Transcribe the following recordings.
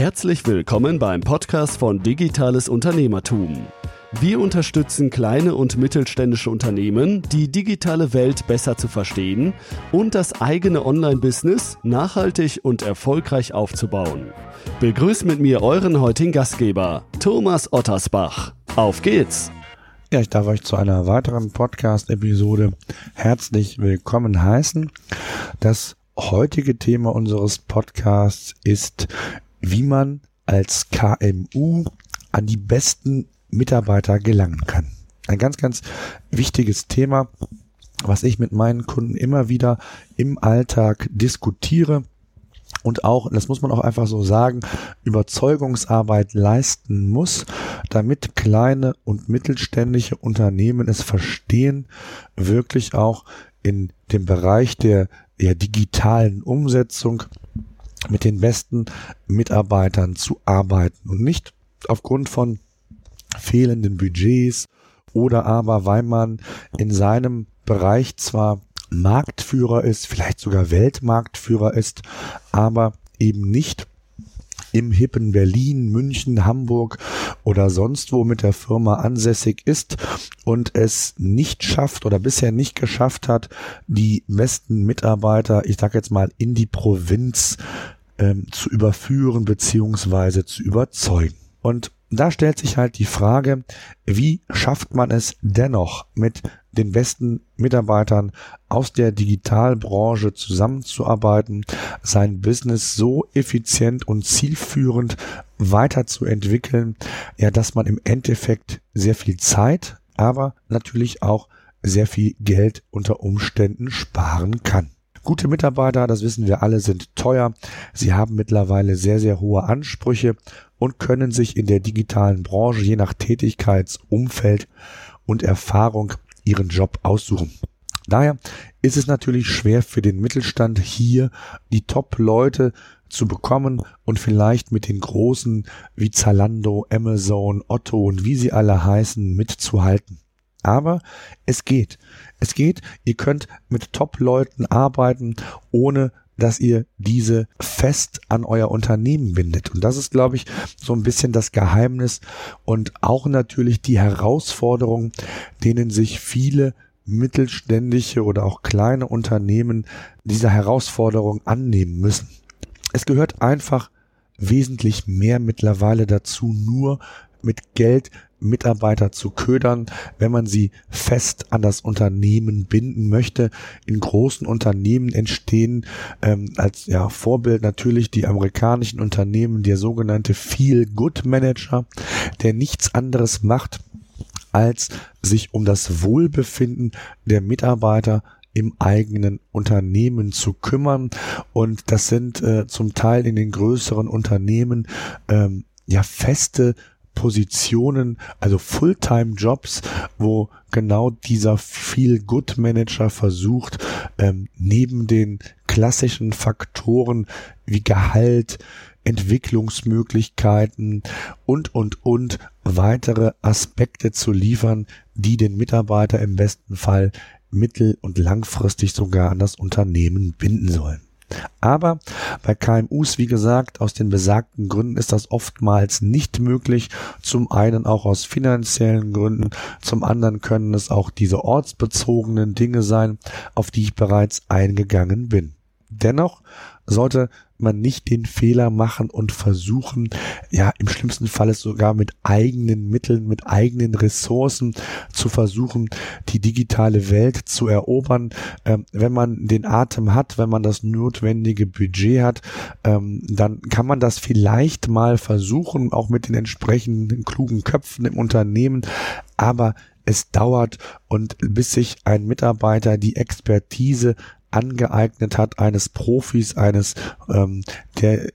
Herzlich willkommen beim Podcast von Digitales Unternehmertum. Wir unterstützen kleine und mittelständische Unternehmen, die digitale Welt besser zu verstehen und das eigene Online-Business nachhaltig und erfolgreich aufzubauen. Begrüßt mit mir euren heutigen Gastgeber, Thomas Ottersbach. Auf geht's! Ja, ich darf euch zu einer weiteren Podcast-Episode herzlich willkommen heißen. Das heutige Thema unseres Podcasts ist, wie man als KMU an die besten Mitarbeiter gelangen kann. Ein ganz, ganz wichtiges Thema, was ich mit meinen Kunden immer wieder im Alltag diskutiere und auch, das muss man auch einfach so sagen, Überzeugungsarbeit leisten muss, damit kleine und mittelständische Unternehmen es verstehen, wirklich auch in dem Bereich der, der digitalen Umsetzung mit den besten Mitarbeitern zu arbeiten und nicht aufgrund von fehlenden Budgets oder aber weil man in seinem Bereich zwar Marktführer ist, vielleicht sogar Weltmarktführer ist, aber eben nicht im hippen Berlin, München, Hamburg oder sonst wo mit der Firma ansässig ist und es nicht schafft oder bisher nicht geschafft hat, die besten Mitarbeiter, ich sag jetzt mal, in die Provinz ähm, zu überführen beziehungsweise zu überzeugen. Und da stellt sich halt die Frage, wie schafft man es dennoch mit den besten Mitarbeitern aus der Digitalbranche zusammenzuarbeiten, sein Business so effizient und zielführend weiterzuentwickeln, ja, dass man im Endeffekt sehr viel Zeit, aber natürlich auch sehr viel Geld unter Umständen sparen kann. Gute Mitarbeiter, das wissen wir alle, sind teuer. Sie haben mittlerweile sehr, sehr hohe Ansprüche und können sich in der digitalen Branche je nach Tätigkeitsumfeld und Erfahrung ihren Job aussuchen. Daher ist es natürlich schwer für den Mittelstand hier die Top-Leute zu bekommen und vielleicht mit den großen wie Zalando, Amazon, Otto und wie sie alle heißen mitzuhalten. Aber es geht. Es geht. Ihr könnt mit Top-Leuten arbeiten, ohne dass ihr diese fest an euer Unternehmen bindet. Und das ist, glaube ich, so ein bisschen das Geheimnis und auch natürlich die Herausforderung, denen sich viele mittelständische oder auch kleine Unternehmen dieser Herausforderung annehmen müssen. Es gehört einfach wesentlich mehr mittlerweile dazu, nur mit Geld Mitarbeiter zu ködern, wenn man sie fest an das Unternehmen binden möchte. In großen Unternehmen entstehen ähm, als ja, Vorbild natürlich die amerikanischen Unternehmen, der sogenannte Feel Good Manager, der nichts anderes macht, als sich um das Wohlbefinden der Mitarbeiter im eigenen Unternehmen zu kümmern. Und das sind äh, zum Teil in den größeren Unternehmen ähm, ja feste Positionen, also Fulltime-Jobs, wo genau dieser Feel-Good-Manager versucht, ähm, neben den klassischen Faktoren wie Gehalt, Entwicklungsmöglichkeiten und, und, und weitere Aspekte zu liefern, die den Mitarbeiter im besten Fall mittel- und langfristig sogar an das Unternehmen binden sollen. Aber bei KMUs, wie gesagt, aus den besagten Gründen ist das oftmals nicht möglich. Zum einen auch aus finanziellen Gründen, zum anderen können es auch diese ortsbezogenen Dinge sein, auf die ich bereits eingegangen bin. Dennoch sollte man nicht den Fehler machen und versuchen, ja, im schlimmsten Fall sogar mit eigenen Mitteln, mit eigenen Ressourcen zu versuchen, die digitale Welt zu erobern. Ähm, wenn man den Atem hat, wenn man das notwendige Budget hat, ähm, dann kann man das vielleicht mal versuchen, auch mit den entsprechenden klugen Köpfen im Unternehmen. Aber es dauert und bis sich ein Mitarbeiter die Expertise angeeignet hat eines Profis, eines ähm, der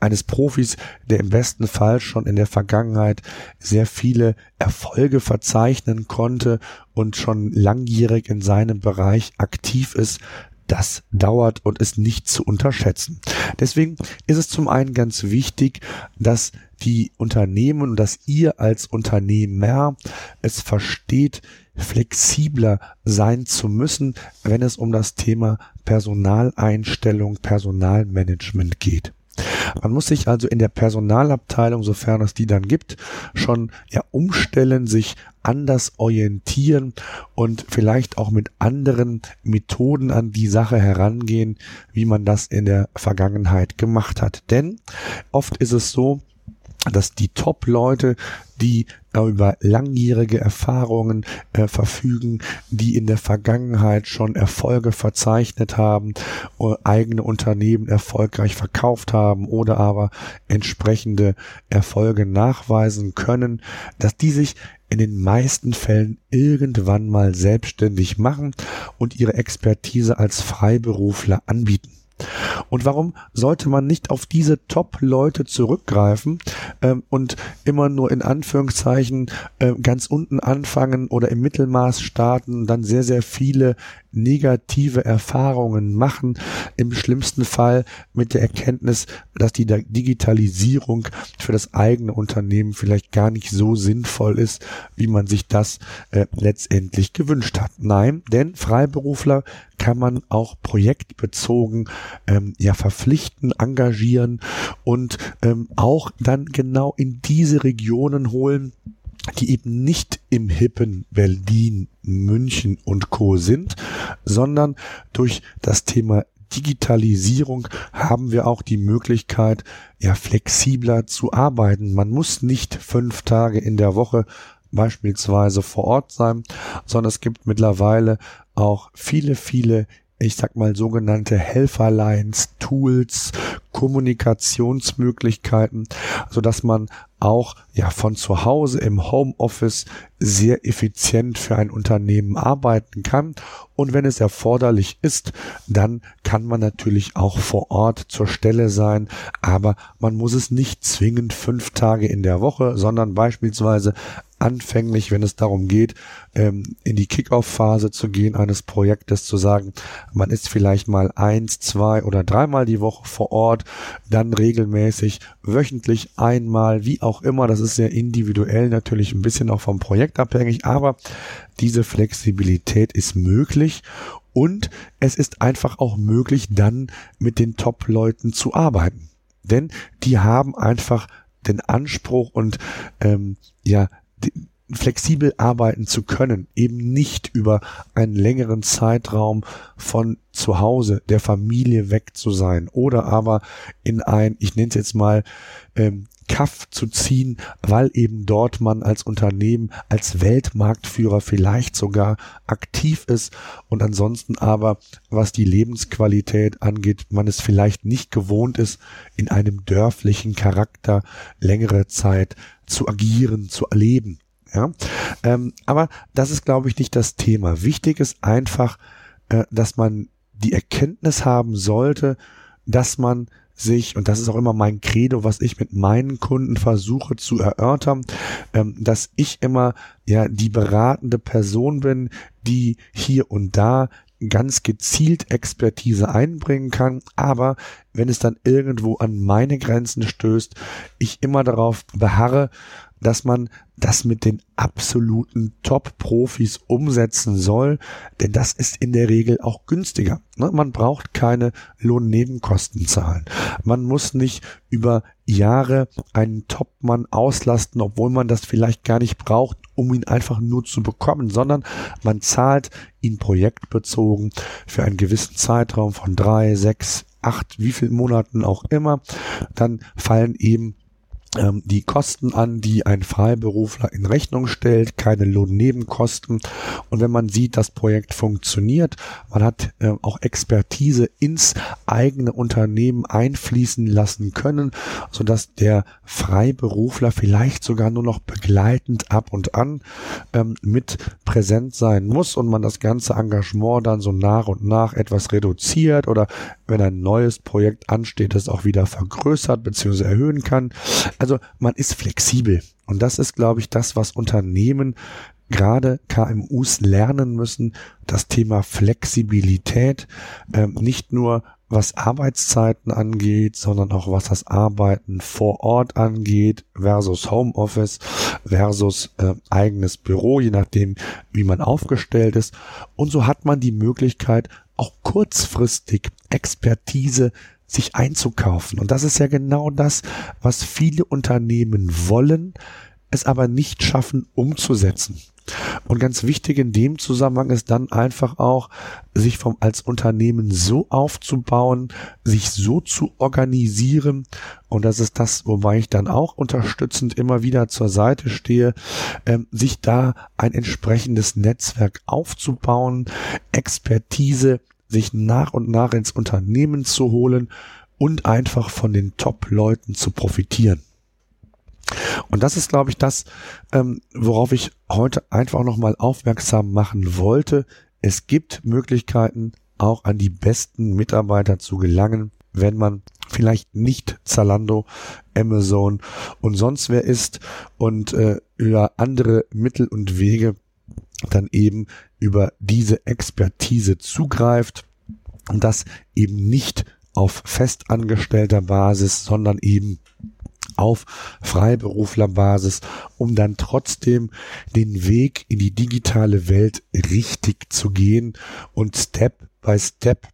eines Profis, der im besten Fall schon in der Vergangenheit sehr viele Erfolge verzeichnen konnte und schon langjährig in seinem Bereich aktiv ist, das dauert und ist nicht zu unterschätzen. Deswegen ist es zum einen ganz wichtig, dass die Unternehmen und dass ihr als Unternehmer es versteht, flexibler sein zu müssen, wenn es um das Thema Personaleinstellung, Personalmanagement geht. Man muss sich also in der Personalabteilung, sofern es die dann gibt, schon ja umstellen, sich anders orientieren und vielleicht auch mit anderen Methoden an die Sache herangehen, wie man das in der Vergangenheit gemacht hat. Denn oft ist es so, dass die Top-Leute, die über langjährige Erfahrungen äh, verfügen, die in der Vergangenheit schon Erfolge verzeichnet haben, äh, eigene Unternehmen erfolgreich verkauft haben oder aber entsprechende Erfolge nachweisen können, dass die sich in den meisten Fällen irgendwann mal selbstständig machen und ihre Expertise als Freiberufler anbieten. Und warum sollte man nicht auf diese Top-Leute zurückgreifen ähm, und immer nur in Anführungszeichen äh, ganz unten anfangen oder im Mittelmaß starten, dann sehr, sehr viele negative Erfahrungen machen, im schlimmsten Fall mit der Erkenntnis, dass die Digitalisierung für das eigene Unternehmen vielleicht gar nicht so sinnvoll ist, wie man sich das äh, letztendlich gewünscht hat. Nein, denn Freiberufler kann man auch projektbezogen ähm, ja verpflichten, engagieren und ähm, auch dann genau in diese Regionen holen, die eben nicht im hippen Berlin, München und Co sind, sondern durch das Thema Digitalisierung haben wir auch die Möglichkeit, ja, flexibler zu arbeiten. Man muss nicht fünf Tage in der Woche beispielsweise vor Ort sein, sondern es gibt mittlerweile auch viele, viele ich sag mal, sogenannte Helferlines, Tools, Kommunikationsmöglichkeiten, so dass man auch ja von zu Hause im Homeoffice sehr effizient für ein Unternehmen arbeiten kann. Und wenn es erforderlich ist, dann kann man natürlich auch vor Ort zur Stelle sein. Aber man muss es nicht zwingend fünf Tage in der Woche, sondern beispielsweise anfänglich, wenn es darum geht, ähm, in die Kickoff-Phase zu gehen eines Projektes, zu sagen, man ist vielleicht mal eins, zwei oder dreimal die Woche vor Ort, dann regelmäßig, wöchentlich einmal, wie auch immer. Das ist sehr individuell natürlich ein bisschen auch vom Projekt abhängig, aber diese Flexibilität ist möglich und es ist einfach auch möglich, dann mit den Top-Leuten zu arbeiten. Denn die haben einfach den Anspruch und ähm, ja the, flexibel arbeiten zu können, eben nicht über einen längeren Zeitraum von zu Hause der Familie weg zu sein oder aber in ein, ich nenne es jetzt mal, ähm, Kaff zu ziehen, weil eben dort man als Unternehmen, als Weltmarktführer vielleicht sogar aktiv ist und ansonsten aber, was die Lebensqualität angeht, man es vielleicht nicht gewohnt ist, in einem dörflichen Charakter längere Zeit zu agieren, zu erleben. Ja, ähm, aber das ist, glaube ich, nicht das Thema. Wichtig ist einfach, äh, dass man die Erkenntnis haben sollte, dass man sich, und das ist auch immer mein Credo, was ich mit meinen Kunden versuche zu erörtern, ähm, dass ich immer ja die beratende Person bin, die hier und da ganz gezielt Expertise einbringen kann, aber wenn es dann irgendwo an meine Grenzen stößt, ich immer darauf beharre, dass man das mit den absoluten Top-Profis umsetzen soll, denn das ist in der Regel auch günstiger. Ne? Man braucht keine Lohnnebenkosten zahlen. Man muss nicht über Jahre einen Topmann auslasten, obwohl man das vielleicht gar nicht braucht, um ihn einfach nur zu bekommen, sondern man zahlt ihn projektbezogen für einen gewissen Zeitraum von drei, sechs, acht, wie viel Monaten auch immer. Dann fallen eben die Kosten an, die ein Freiberufler in Rechnung stellt, keine Lohnnebenkosten. Und wenn man sieht, das Projekt funktioniert, man hat äh, auch Expertise ins eigene Unternehmen einfließen lassen können, sodass der Freiberufler vielleicht sogar nur noch begleitend ab und an ähm, mit präsent sein muss und man das ganze Engagement dann so nach und nach etwas reduziert oder wenn ein neues Projekt ansteht, es auch wieder vergrößert bzw. erhöhen kann. Also man ist flexibel. Und das ist, glaube ich, das, was Unternehmen gerade KMUs lernen müssen, das Thema Flexibilität, ähm, nicht nur was Arbeitszeiten angeht, sondern auch was das Arbeiten vor Ort angeht versus Homeoffice versus äh, eigenes Büro, je nachdem, wie man aufgestellt ist. Und so hat man die Möglichkeit, auch kurzfristig Expertise sich einzukaufen. Und das ist ja genau das, was viele Unternehmen wollen, es aber nicht schaffen umzusetzen. Und ganz wichtig in dem Zusammenhang ist dann einfach auch, sich vom als Unternehmen so aufzubauen, sich so zu organisieren. Und das ist das, wobei ich dann auch unterstützend immer wieder zur Seite stehe, ähm, sich da ein entsprechendes Netzwerk aufzubauen, Expertise sich nach und nach ins Unternehmen zu holen und einfach von den Top-Leuten zu profitieren. Und das ist, glaube ich, das, ähm, worauf ich heute einfach nochmal aufmerksam machen wollte. Es gibt Möglichkeiten, auch an die besten Mitarbeiter zu gelangen, wenn man vielleicht nicht Zalando, Amazon und sonst wer ist und äh, über andere Mittel und Wege dann eben über diese Expertise zugreift und das eben nicht auf festangestellter Basis, sondern eben auf Freiberuflerbasis, um dann trotzdem den Weg in die digitale Welt richtig zu gehen und Step by Step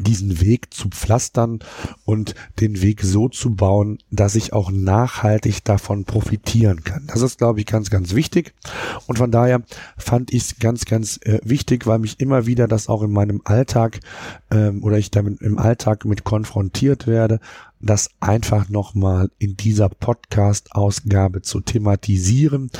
diesen Weg zu pflastern und den Weg so zu bauen, dass ich auch nachhaltig davon profitieren kann. Das ist, glaube ich, ganz, ganz wichtig. Und von daher fand ich es ganz, ganz äh, wichtig, weil mich immer wieder das auch in meinem Alltag ähm, oder ich damit im Alltag mit konfrontiert werde, das einfach nochmal in dieser Podcast-Ausgabe zu thematisieren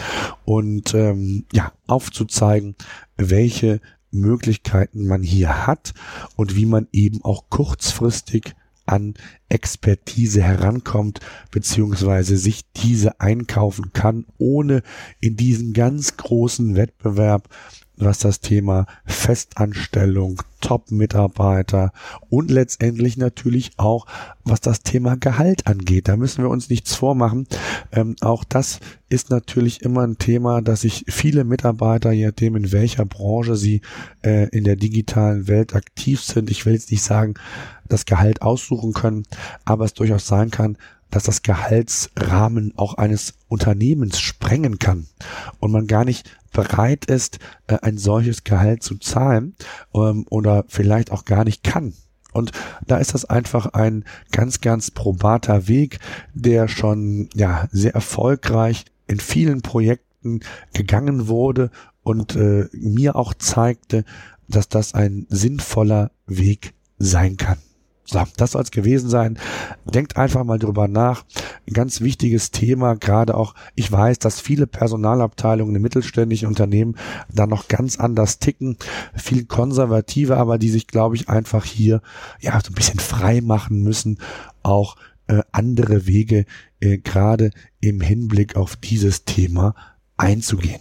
und ähm, ja aufzuzeigen, welche Möglichkeiten man hier hat und wie man eben auch kurzfristig an Expertise herankommt, beziehungsweise sich diese einkaufen kann, ohne in diesen ganz großen Wettbewerb was das Thema Festanstellung, Top-Mitarbeiter und letztendlich natürlich auch, was das Thema Gehalt angeht. Da müssen wir uns nichts vormachen. Ähm, auch das ist natürlich immer ein Thema, dass sich viele Mitarbeiter, je nachdem in welcher Branche sie äh, in der digitalen Welt aktiv sind, ich will jetzt nicht sagen, das Gehalt aussuchen können, aber es durchaus sein kann, dass das Gehaltsrahmen auch eines Unternehmens sprengen kann und man gar nicht bereit ist, äh, ein solches Gehalt zu zahlen ähm, oder vielleicht auch gar nicht kann. Und da ist das einfach ein ganz, ganz probater Weg, der schon ja sehr erfolgreich in vielen Projekten gegangen wurde und äh, mir auch zeigte, dass das ein sinnvoller Weg sein kann. So, das soll es gewesen sein. Denkt einfach mal drüber nach. Ein ganz wichtiges Thema, gerade auch, ich weiß, dass viele Personalabteilungen in mittelständischen Unternehmen da noch ganz anders ticken, viel konservativer, aber die sich, glaube ich, einfach hier ja so ein bisschen frei machen müssen, auch äh, andere Wege äh, gerade im Hinblick auf dieses Thema einzugehen.